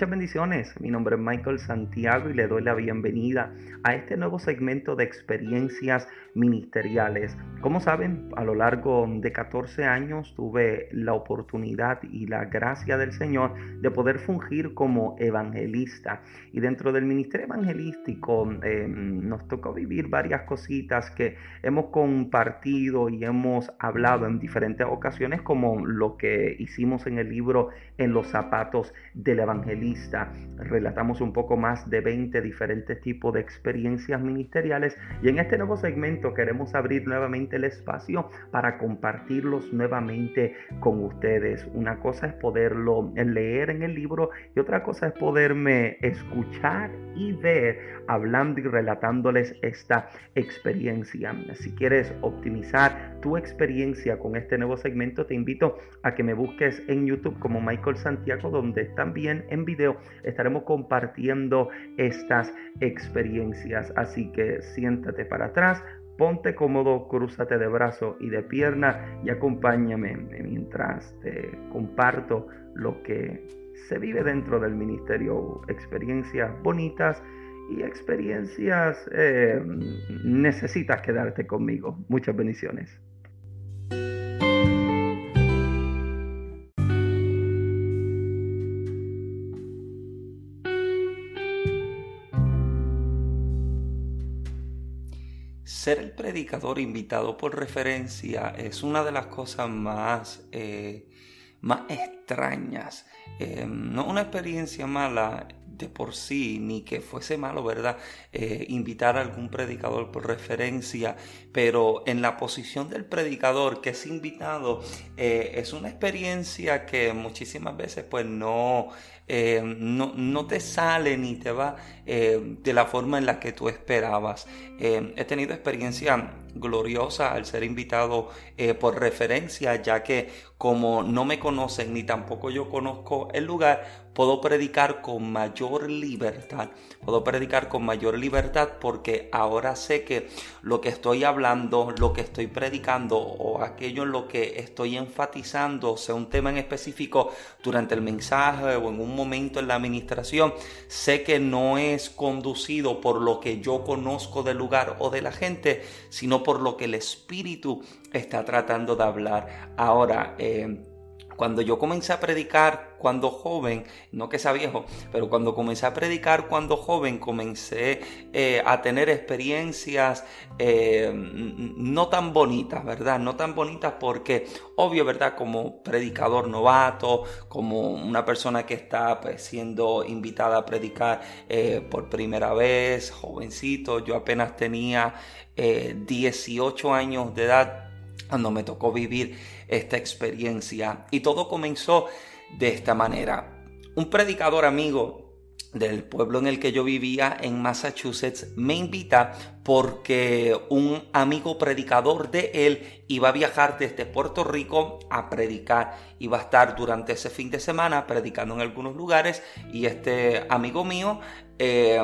Muchas bendiciones, mi nombre es Michael Santiago y le doy la bienvenida a este nuevo segmento de experiencias ministeriales. Como saben, a lo largo de 14 años tuve la oportunidad y la gracia del Señor de poder fungir como evangelista. Y dentro del ministerio evangelístico eh, nos tocó vivir varias cositas que hemos compartido y hemos hablado en diferentes ocasiones, como lo que hicimos en el libro En los zapatos del evangelista Relatamos un poco más de 20 diferentes tipos de experiencias ministeriales y en este nuevo segmento queremos abrir nuevamente el espacio para compartirlos nuevamente con ustedes. Una cosa es poderlo leer en el libro y otra cosa es poderme escuchar y ver hablando y relatándoles esta experiencia. Si quieres optimizar tu experiencia con este nuevo segmento, te invito a que me busques en YouTube como Michael Santiago, donde también en video estaremos compartiendo estas experiencias. Así que siéntate para atrás, ponte cómodo, crúzate de brazo y de pierna y acompáñame mientras te comparto lo que se vive dentro del ministerio, experiencias bonitas y experiencias eh, necesitas quedarte conmigo. Muchas bendiciones. Ser el predicador invitado por referencia es una de las cosas más, eh, más extrañas. Eh, no una experiencia mala por sí, ni que fuese malo, ¿verdad? Eh, invitar a algún predicador por referencia, pero en la posición del predicador que es invitado, es una experiencia que muchísimas veces pues no eh, no, no, te sale ni te va eh, de la forma en la que tú esperabas. Eh, he tenido experiencia gloriosa al ser invitado por referencia, ya que como no me conocen ni tampoco yo conozco el lugar, puedo predicar con mayor libertad. Puedo predicar con mayor libertad porque ahora sé que lo que estoy hablando, lo que estoy predicando o aquello en lo que estoy enfatizando, sea un tema en específico durante el mensaje o en un momento en la administración, sé que no es conducido por lo que yo conozco del lugar o de la gente, sino por lo que el Espíritu está tratando de hablar. Ahora, eh, cuando yo comencé a predicar cuando joven, no que sea viejo, pero cuando comencé a predicar cuando joven, comencé eh, a tener experiencias eh, no tan bonitas, ¿verdad? No tan bonitas porque, obvio, ¿verdad? Como predicador novato, como una persona que está pues, siendo invitada a predicar eh, por primera vez, jovencito, yo apenas tenía 18 años de edad cuando me tocó vivir esta experiencia. Y todo comenzó de esta manera. Un predicador amigo del pueblo en el que yo vivía en Massachusetts me invita porque un amigo predicador de él iba a viajar desde Puerto Rico a predicar. Iba a estar durante ese fin de semana predicando en algunos lugares y este amigo mío eh,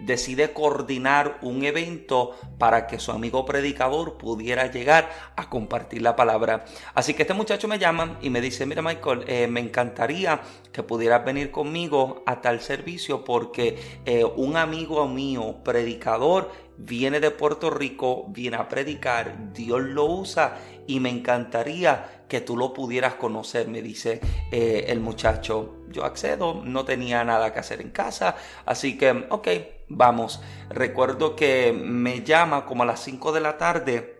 decide coordinar un evento para que su amigo predicador pudiera llegar a compartir la palabra. Así que este muchacho me llama y me dice, mira Michael, eh, me encantaría que pudieras venir conmigo a tal servicio porque eh, un amigo mío, predicador, viene de Puerto Rico, viene a predicar, Dios lo usa y me encantaría que tú lo pudieras conocer, me dice eh, el muchacho. Yo accedo, no tenía nada que hacer en casa, así que, ok, vamos. Recuerdo que me llama como a las 5 de la tarde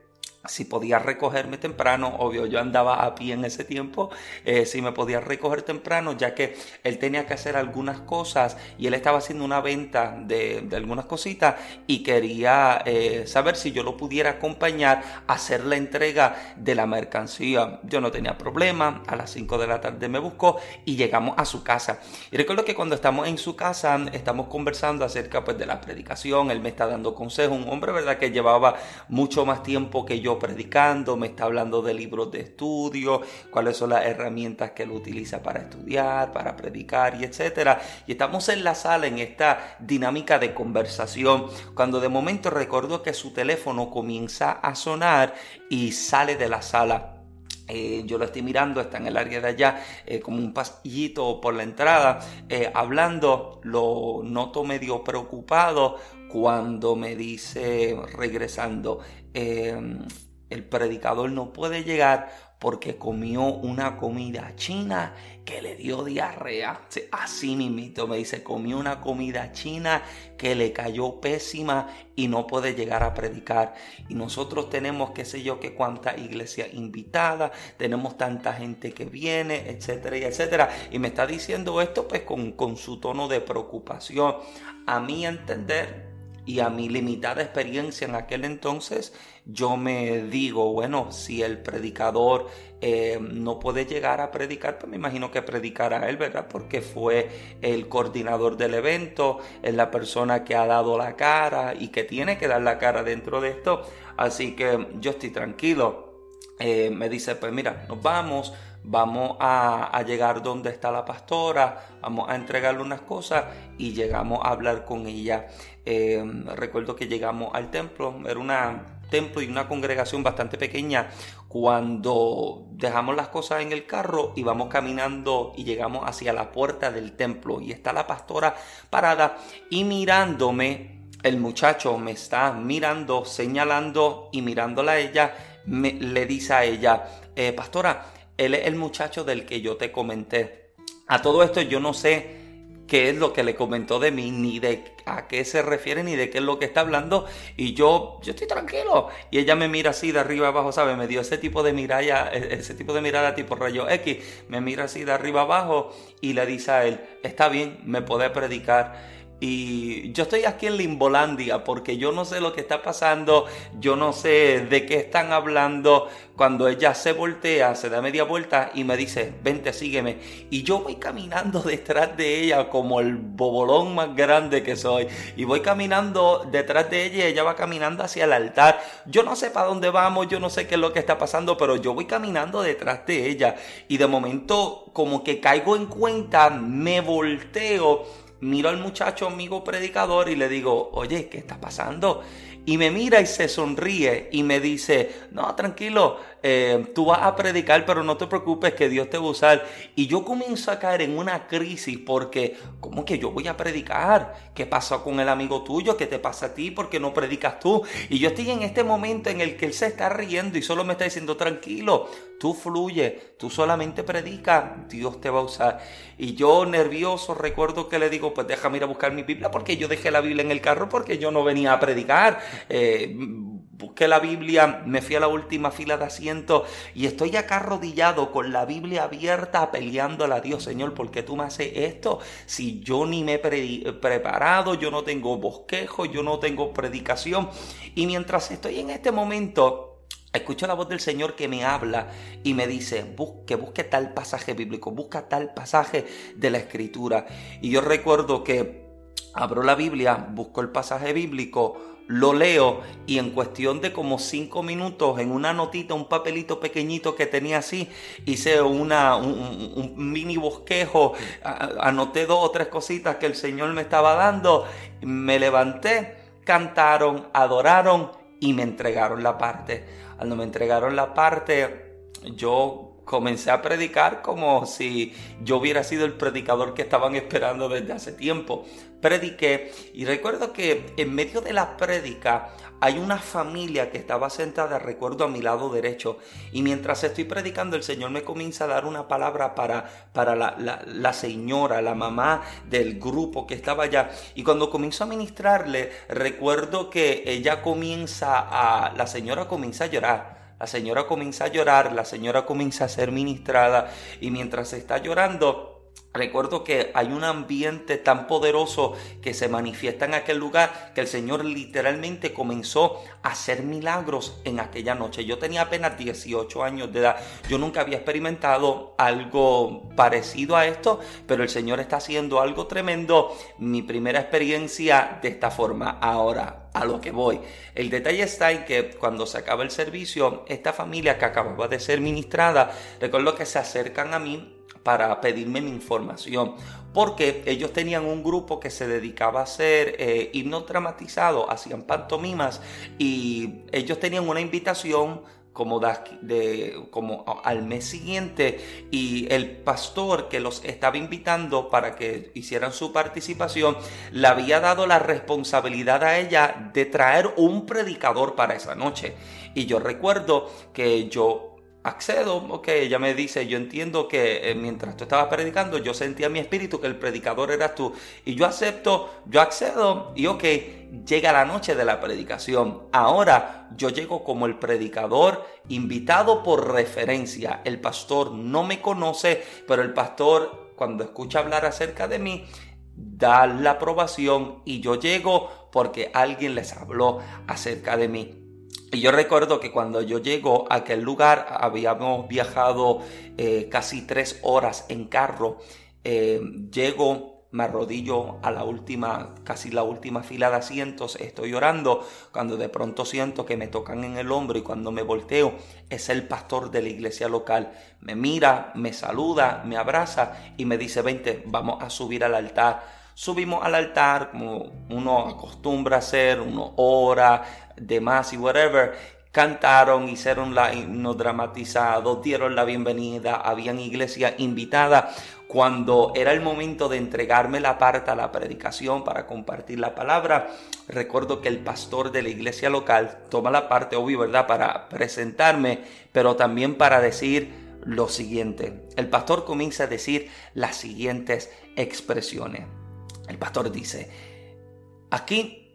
si podía recogerme temprano, obvio yo andaba a pie en ese tiempo, eh, si me podía recoger temprano, ya que él tenía que hacer algunas cosas y él estaba haciendo una venta de, algunas cositas y quería eh, saber si yo lo pudiera acompañar a hacer la entrega de la mercancía. Yo no tenía problema, a las 5 de la tarde me buscó y llegamos a su casa. Y recuerdo que cuando estamos en su casa, estamos conversando acerca pues, de la predicación, él me está dando consejos, un hombre, ¿verdad?, que llevaba mucho más tiempo que yo predicando, me está hablando de libros de estudio, cuáles son las herramientas que él utiliza para estudiar, para predicar y etcétera. Y estamos en la sala en esta dinámica de conversación, cuando de momento recordó que su teléfono comienza a sonar y sale de la sala eh, yo lo estoy mirando, está en el área de allá, eh, como un pasillito por la entrada, eh, hablando, lo noto medio preocupado cuando me dice, regresando, el predicador no puede llegar porque comió una comida china que le dio diarrea. Así mismito me dice, comió una comida china que le cayó pésima y no puede llegar a predicar. Y nosotros tenemos, qué sé yo, que cuánta iglesia invitada, tenemos tanta gente que viene, etcétera, y etcétera. Y me está diciendo esto pues con, con su tono de preocupación. A mi entender, y a mi limitada experiencia en aquel entonces, yo me digo, bueno, si el predicador eh, no puede llegar a predicar, pues me imagino que predicará él, ¿verdad? Porque fue el coordinador del evento, es la persona que ha dado la cara y que tiene que dar la cara dentro de esto. Así que yo estoy tranquilo. Eh, me dice, pues mira, nos vamos, vamos a, llegar donde está la pastora, vamos a entregarle unas cosas y llegamos a hablar con ella. Eh, recuerdo que llegamos al templo, era un templo y una congregación bastante pequeña. Cuando dejamos las cosas en el carro y vamos caminando y llegamos hacia la puerta del templo y está la pastora parada y mirándome, el muchacho me está mirando, señalando y mirándola a ella, me, le dice a ella, eh, pastora, él es el muchacho del que yo te comenté. A todo esto yo no sé qué es lo que le comentó de mí, ni de a qué se refiere, ni de qué es lo que está hablando. Y yo, yo estoy tranquilo. Y ella me mira así de arriba abajo, ¿sabe? Me dio ese tipo de mirada, e, ese tipo de mirada tipo rayo X. Me mira así de arriba abajo y le dice a él, está bien, me puede predicar. Y yo estoy aquí en Limbolandia porque yo no sé lo que está pasando, yo no sé de qué están hablando. Cuando ella se voltea, se da media vuelta y me dice, vente, sígueme. Y yo voy caminando detrás de ella como el bobolón más grande que soy. Y voy caminando detrás de ella y ella va caminando hacia el altar. Yo no sé para dónde vamos, yo no sé qué es lo que está pasando, pero yo voy caminando detrás de ella. Y de momento como que caigo en cuenta, me volteo miro al muchacho amigo predicador y le digo, oye, ¿qué está pasando? Y me mira y se sonríe y me dice, no, tranquilo, eh, tú vas a predicar, pero no te preocupes que Dios te va a usar. Y yo comienzo a caer en una crisis porque, ¿cómo que yo voy a predicar? ¿Qué pasó con el amigo tuyo? ¿Qué te pasa a ti? porque no predicas tú? Y yo estoy en este momento en el que él se está riendo y solo me está diciendo, tranquilo, tú fluye, tú solamente predica, Dios te va a usar. Y yo nervioso recuerdo que le digo, pues déjame ir a buscar mi Biblia porque yo dejé la Biblia en el carro porque yo no venía a predicar. Eh, busqué la Biblia, me fui a la última fila de asiento y estoy acá arrodillado con la Biblia abierta peleándole a Dios, Señor, ¿por qué tú me haces esto? Si yo ni me he preparado, yo no tengo bosquejo, yo no tengo predicación. Y mientras estoy en este momento, Escucho la voz del Señor que me habla y me dice, busque, busque tal pasaje bíblico, busca tal pasaje de la escritura. Y yo recuerdo que abro la Biblia, busco el pasaje bíblico, lo leo y en cuestión de como cinco minutos en una notita, un papelito pequeñito que tenía así, hice una, un, mini bosquejo, anoté dos o tres cositas que el Señor me estaba dando, me levanté, cantaron, adoraron y me entregaron la parte. Cuando me entregaron la parte, yo comencé a predicar como si yo hubiera sido el predicador que estaban esperando desde hace tiempo. Prediqué y recuerdo que en medio de la prédica hay una familia que estaba sentada, recuerdo, a mi lado derecho. Y mientras estoy predicando, el Señor me comienza a dar una palabra para, para la, la señora, la mamá del grupo que estaba allá. Y cuando comienzo a ministrarle, recuerdo que ella comienza a, la señora comienza a llorar la señora comienza a llorar, la señora comienza a ser ministrada y mientras está llorando, Recuerdo que hay un ambiente tan poderoso que se manifiesta en aquel lugar que el Señor literalmente comenzó a hacer milagros en aquella noche. Yo tenía apenas 18 años de edad. Yo nunca había experimentado algo parecido a esto, pero el Señor está haciendo algo tremendo. Mi primera experiencia de esta forma. Ahora, a lo que voy. El detalle está en que cuando se acaba el servicio, esta familia que acababa de ser ministrada, recuerdo que se acercan a mí para pedirme mi información, porque ellos tenían un grupo que se dedicaba a hacer eh, himnos hacían pantomimas y ellos tenían una invitación como, como al mes siguiente y el pastor que los estaba invitando para que hicieran su participación le había dado la responsabilidad a ella de traer un predicador para esa noche. Y yo recuerdo que yo accedo, ok, ella me dice, yo entiendo que eh, mientras tú estabas predicando, yo sentía en mi espíritu que el predicador eras tú. Y yo acepto, yo accedo y ok, llega la noche de la predicación. Ahora yo llego como el predicador invitado por referencia. El pastor no me conoce, pero el pastor cuando escucha hablar acerca de mí, da la aprobación y yo llego porque alguien les habló acerca de mí. Y yo recuerdo que cuando yo llego a aquel lugar, habíamos viajado eh, casi tres horas en carro. Eh, llego, me arrodillo a la última, casi la última fila de asientos, estoy llorando, cuando de pronto siento que me tocan en el hombro y cuando me volteo es el pastor de la iglesia local. Me mira, me saluda, me abraza y me dice, vente, vamos a subir al altar subimos al altar como uno acostumbra hacer, uno ora, demás y whatever, cantaron, hicieron la himno dramatizado, dieron la bienvenida, habían iglesia invitada. Cuando era el momento de entregarme la parte a la predicación para compartir la palabra, recuerdo que el pastor de la iglesia local toma la parte, obvio, ¿verdad?, para presentarme, pero también para decir lo siguiente. El pastor comienza a decir las siguientes expresiones. El pastor dice, aquí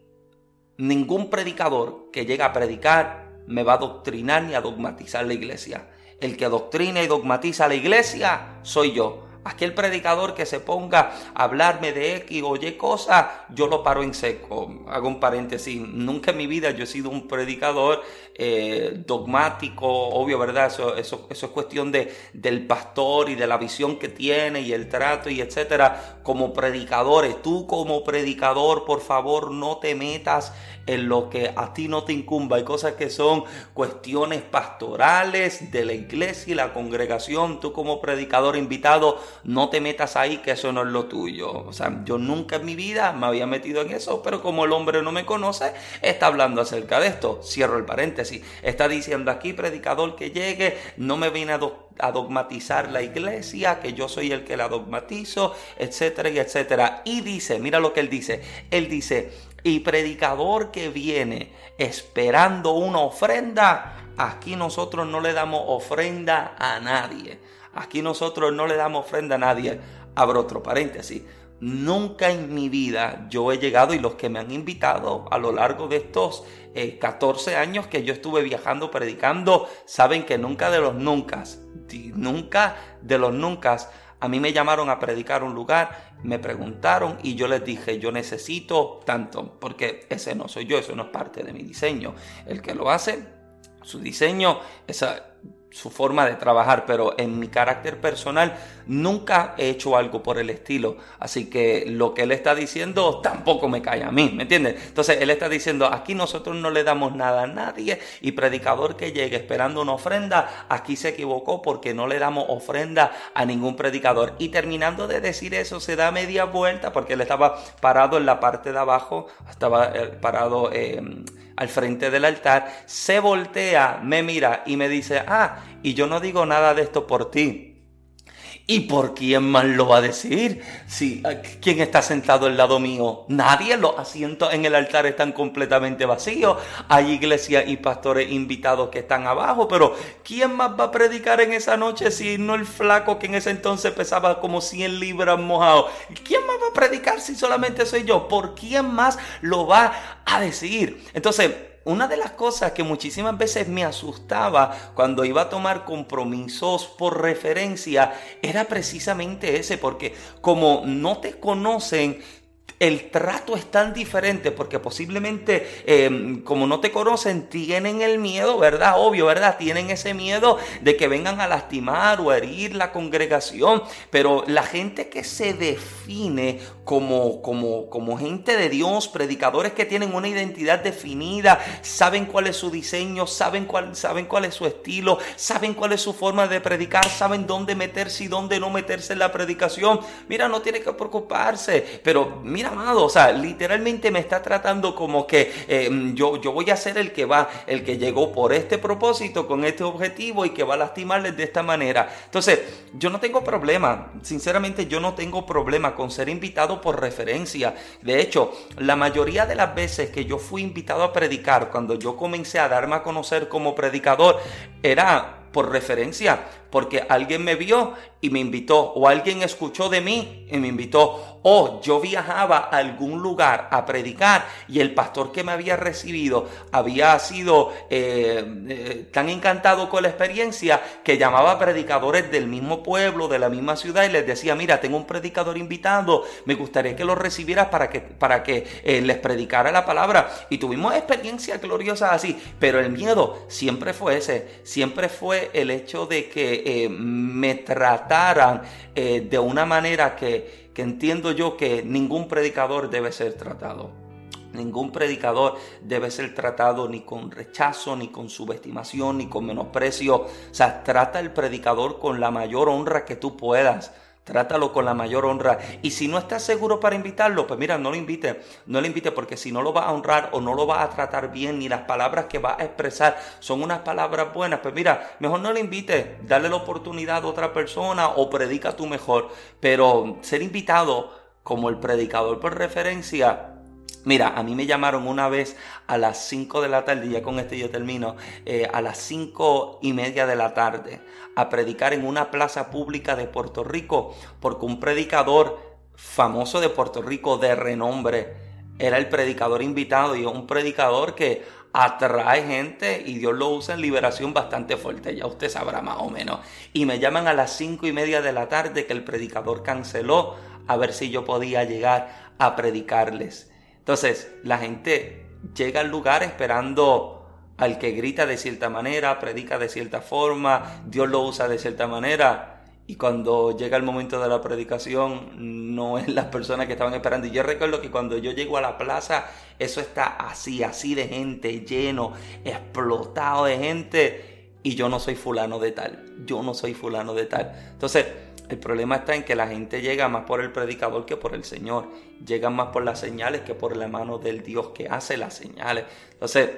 ningún predicador que llega a predicar me va a doctrinar ni a dogmatizar la iglesia. El que doctrina y dogmatiza la iglesia soy yo. Aquel predicador que se ponga a hablarme de X o Y cosas, yo lo paro en seco. Hago un paréntesis. Nunca en mi vida yo he sido un predicador eh, dogmático, obvio, ¿verdad? Eso, eso, eso es cuestión de, del pastor y de la visión que tiene y el trato y etcétera. Como predicadores, tú como predicador, por favor, no te metas en lo que a ti no te incumba. Hay cosas que son cuestiones pastorales de la iglesia y la congregación. Tú como predicador invitado, no te metas ahí que eso no es lo tuyo. O sea, yo nunca en mi vida me había metido en eso, pero como el hombre no me conoce, está hablando acerca de esto. Cierro el paréntesis. Está diciendo aquí, predicador que llegue, no me viene a, dogmatizar la iglesia, que yo soy el que la dogmatizo, etcétera y etcétera. Y dice, mira lo que él dice. Él dice, y predicador que viene esperando una ofrenda, aquí nosotros no le damos ofrenda a nadie. Aquí nosotros no le damos ofrenda a nadie. Abro otro paréntesis. Nunca en mi vida yo he llegado y los que me han invitado a lo largo de estos 14 eh, años que yo estuve viajando predicando, saben que nunca de los nunca, nunca de los nunca, a mí me llamaron a predicar un lugar me preguntaron y yo les dije, yo necesito tanto, porque ese no soy yo, eso no es parte de mi diseño. El que lo hace, su diseño, esa su forma de trabajar, pero en mi carácter personal nunca he hecho algo por el estilo. Así que lo que él está diciendo tampoco me cae a mí, ¿me entiendes? Entonces él está diciendo, aquí nosotros no le damos nada a nadie y predicador que llegue esperando una ofrenda, aquí se equivocó porque no le damos ofrenda a ningún predicador. Y terminando de decir eso, se da media vuelta porque él estaba parado en la parte de abajo, estaba eh, parado... Eh, al frente del altar, se voltea, me mira y me dice, ah, y yo no digo nada de esto por ti. ¿Y por quién más lo va a decir? Si, ¿Quién está sentado al lado mío? Nadie. Los asientos en el altar están completamente vacíos. Hay iglesias y pastores invitados que están abajo. Pero ¿quién más va a predicar en esa noche si no el flaco que en ese entonces pesaba como 100 libras mojado? ¿Quién más va a predicar si solamente soy yo? ¿Por quién más lo va a decir? Entonces, una de las cosas que muchísimas veces me asustaba cuando iba a tomar compromisos por referencia era precisamente ese, porque como no te conocen, el trato es tan diferente porque posiblemente em, como no te conocen tienen el miedo, ¿verdad? Obvio, ¿verdad? Tienen ese miedo de que vengan a lastimar o herir la congregación, pero la gente que se define como, como, como gente de Dios, predicadores que tienen una identidad definida, saben cuál es su diseño, saben cuál, saben cuál es su estilo, saben cuál es su forma de predicar, saben dónde meterse y dónde no meterse en la predicación. Mira, no tiene que preocuparse, pero mira, o sea, literalmente me está tratando como que eh, yo, yo voy a ser el que va, el que llegó por este propósito, con este objetivo y que va a lastimarles de esta manera. Entonces, yo no tengo problema, sinceramente yo no tengo problema con ser invitado por referencia. De hecho, la mayoría de las veces que yo fui invitado a predicar, cuando yo comencé a darme a conocer como predicador, era por referencia, porque alguien me vio y me invitó, o alguien escuchó de mí y me invitó, o yo viajaba a algún lugar a predicar y el pastor que me había recibido había sido eh, eh, tan encantado con la experiencia que llamaba a predicadores del mismo pueblo, de la misma ciudad y les decía, mira, tengo un predicador invitado, me gustaría que lo recibieras para que, para que eh, les predicara la palabra. Y tuvimos experiencias gloriosas así, pero el miedo siempre fue ese, siempre fue el hecho de que me trataran de una manera que que entiendo yo que ningún predicador debe ser tratado. Ningún predicador debe ser tratado ni con rechazo, ni con subestimación, ni con menosprecio. O sea, trata al predicador con la mayor honra que tú puedas. Trátalo con la mayor honra. Y si no estás seguro para invitarlo, pues mira, no lo invite. No lo invite porque si no lo va a honrar o no lo va a tratar bien, ni las palabras que va a expresar son unas palabras buenas, pues mira, mejor no lo invite. Dale la oportunidad a otra persona o predica tú mejor. Pero ser invitado como el predicador por referencia Mira, a mí me llamaron una vez a las 5 de la tarde, ya con este yo termino, eh, a las 5 y media de la tarde, a predicar en una plaza pública de Puerto Rico, porque un predicador famoso de Puerto Rico de renombre era el predicador invitado y un predicador que atrae gente y Dios lo usa en liberación bastante fuerte, ya usted sabrá más o menos. Y me llaman a las 5 y media de la tarde que el predicador canceló a ver si yo podía llegar a predicarles. Entonces, la gente llega al lugar esperando al que grita de cierta manera, predica de cierta forma, Dios lo usa de cierta manera. Y cuando llega el momento de la predicación, no es las personas que estaban esperando. Y yo recuerdo que cuando yo llego a la plaza, eso está así, así de gente, lleno, explotado de gente. Y yo no soy fulano de tal. Yo no soy fulano de tal. Entonces, el problema está en que la gente llega más por el predicador que por el Señor. Llega más por las señales que por la mano del Dios que hace las señales. Entonces,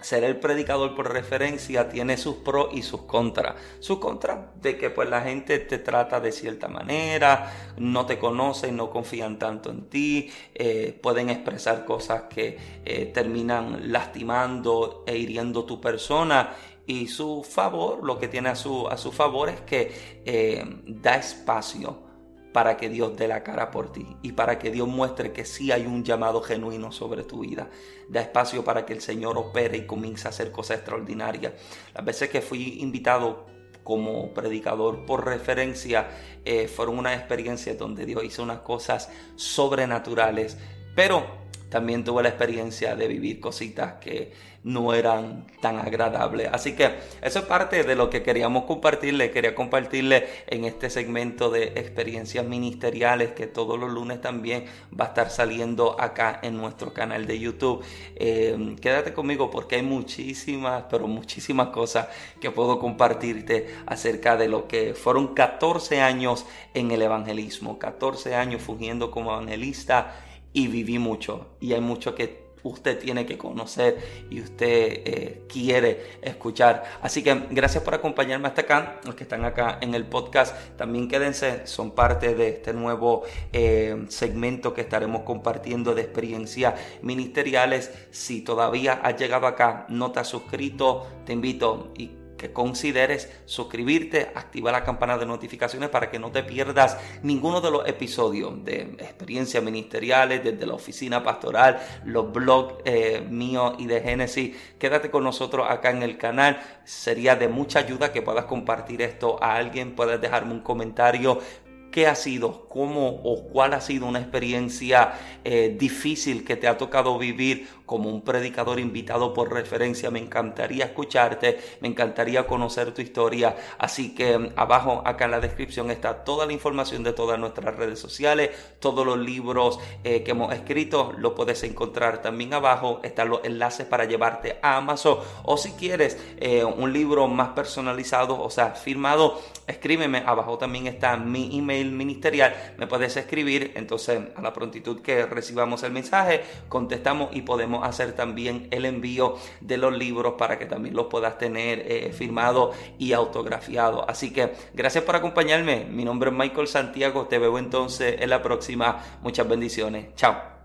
ser el predicador por referencia tiene sus pros y sus contras. Sus contras de que pues la gente te trata de cierta manera, no te conocen, no confían tanto en ti, eh, pueden expresar cosas que eh, terminan lastimando e hiriendo tu persona y su favor, lo que tiene a su, a favor es que eh, da espacio para que Dios dé la cara por ti y para que Dios muestre que sí hay un llamado genuino sobre tu vida. Da espacio para que el Señor opere y comience a hacer cosas extraordinarias. Las veces que fui invitado como predicador por referencia eh, fueron unas experiencias donde Dios hizo unas cosas sobrenaturales, pero también tuve la experiencia de vivir cositas que no eran tan agradables. Así que eso es parte de lo que queríamos compartirle. Quería compartirle en este segmento de experiencias ministeriales que todos los lunes también va a estar saliendo acá en nuestro canal de YouTube. Eh, quédate conmigo porque hay muchísimas, pero muchísimas cosas que puedo compartirte acerca de lo que fueron 14 años en el evangelismo, 14 años fungiendo como evangelista y viví mucho y hay mucho que usted tiene que conocer y usted eh, quiere escuchar. Así que gracias por acompañarme hasta acá, los que están acá en el podcast, también quédense, son parte de este nuevo eh, segmento que estaremos compartiendo de experiencias ministeriales. Si todavía has llegado acá, no te has suscrito, te invito y consideres suscribirte, activar la campana de notificaciones para que no te pierdas ninguno de los episodios de experiencias ministeriales, desde la oficina pastoral, los blogs eh, míos y de Génesis. Quédate con nosotros acá en el canal. Sería de mucha ayuda que puedas compartir esto a alguien, puedes dejarme un comentario ¿Qué ha sido? ¿Cómo o cuál ha sido una experiencia eh, difícil que te ha tocado vivir como un predicador invitado por referencia. Me encantaría escucharte, me encantaría conocer tu historia. Así que mm, abajo, acá en la descripción, está toda la información de todas nuestras redes sociales, todos los libros eh, que hemos escrito, lo puedes encontrar también abajo. Están los enlaces para llevarte a Amazon. O si quieres eh, un libro más personalizado, o sea, firmado, escríbeme. Abajo también está mi email ministerial. Me puedes escribir. Entonces, a la prontitud que recibamos el mensaje, contestamos y podemos hacer también el envío de los libros para que también los puedas tener eh, firmado y autografiado. Así que gracias por acompañarme. Mi nombre es Michael Santiago. Te veo entonces en la próxima. Muchas bendiciones. Chao.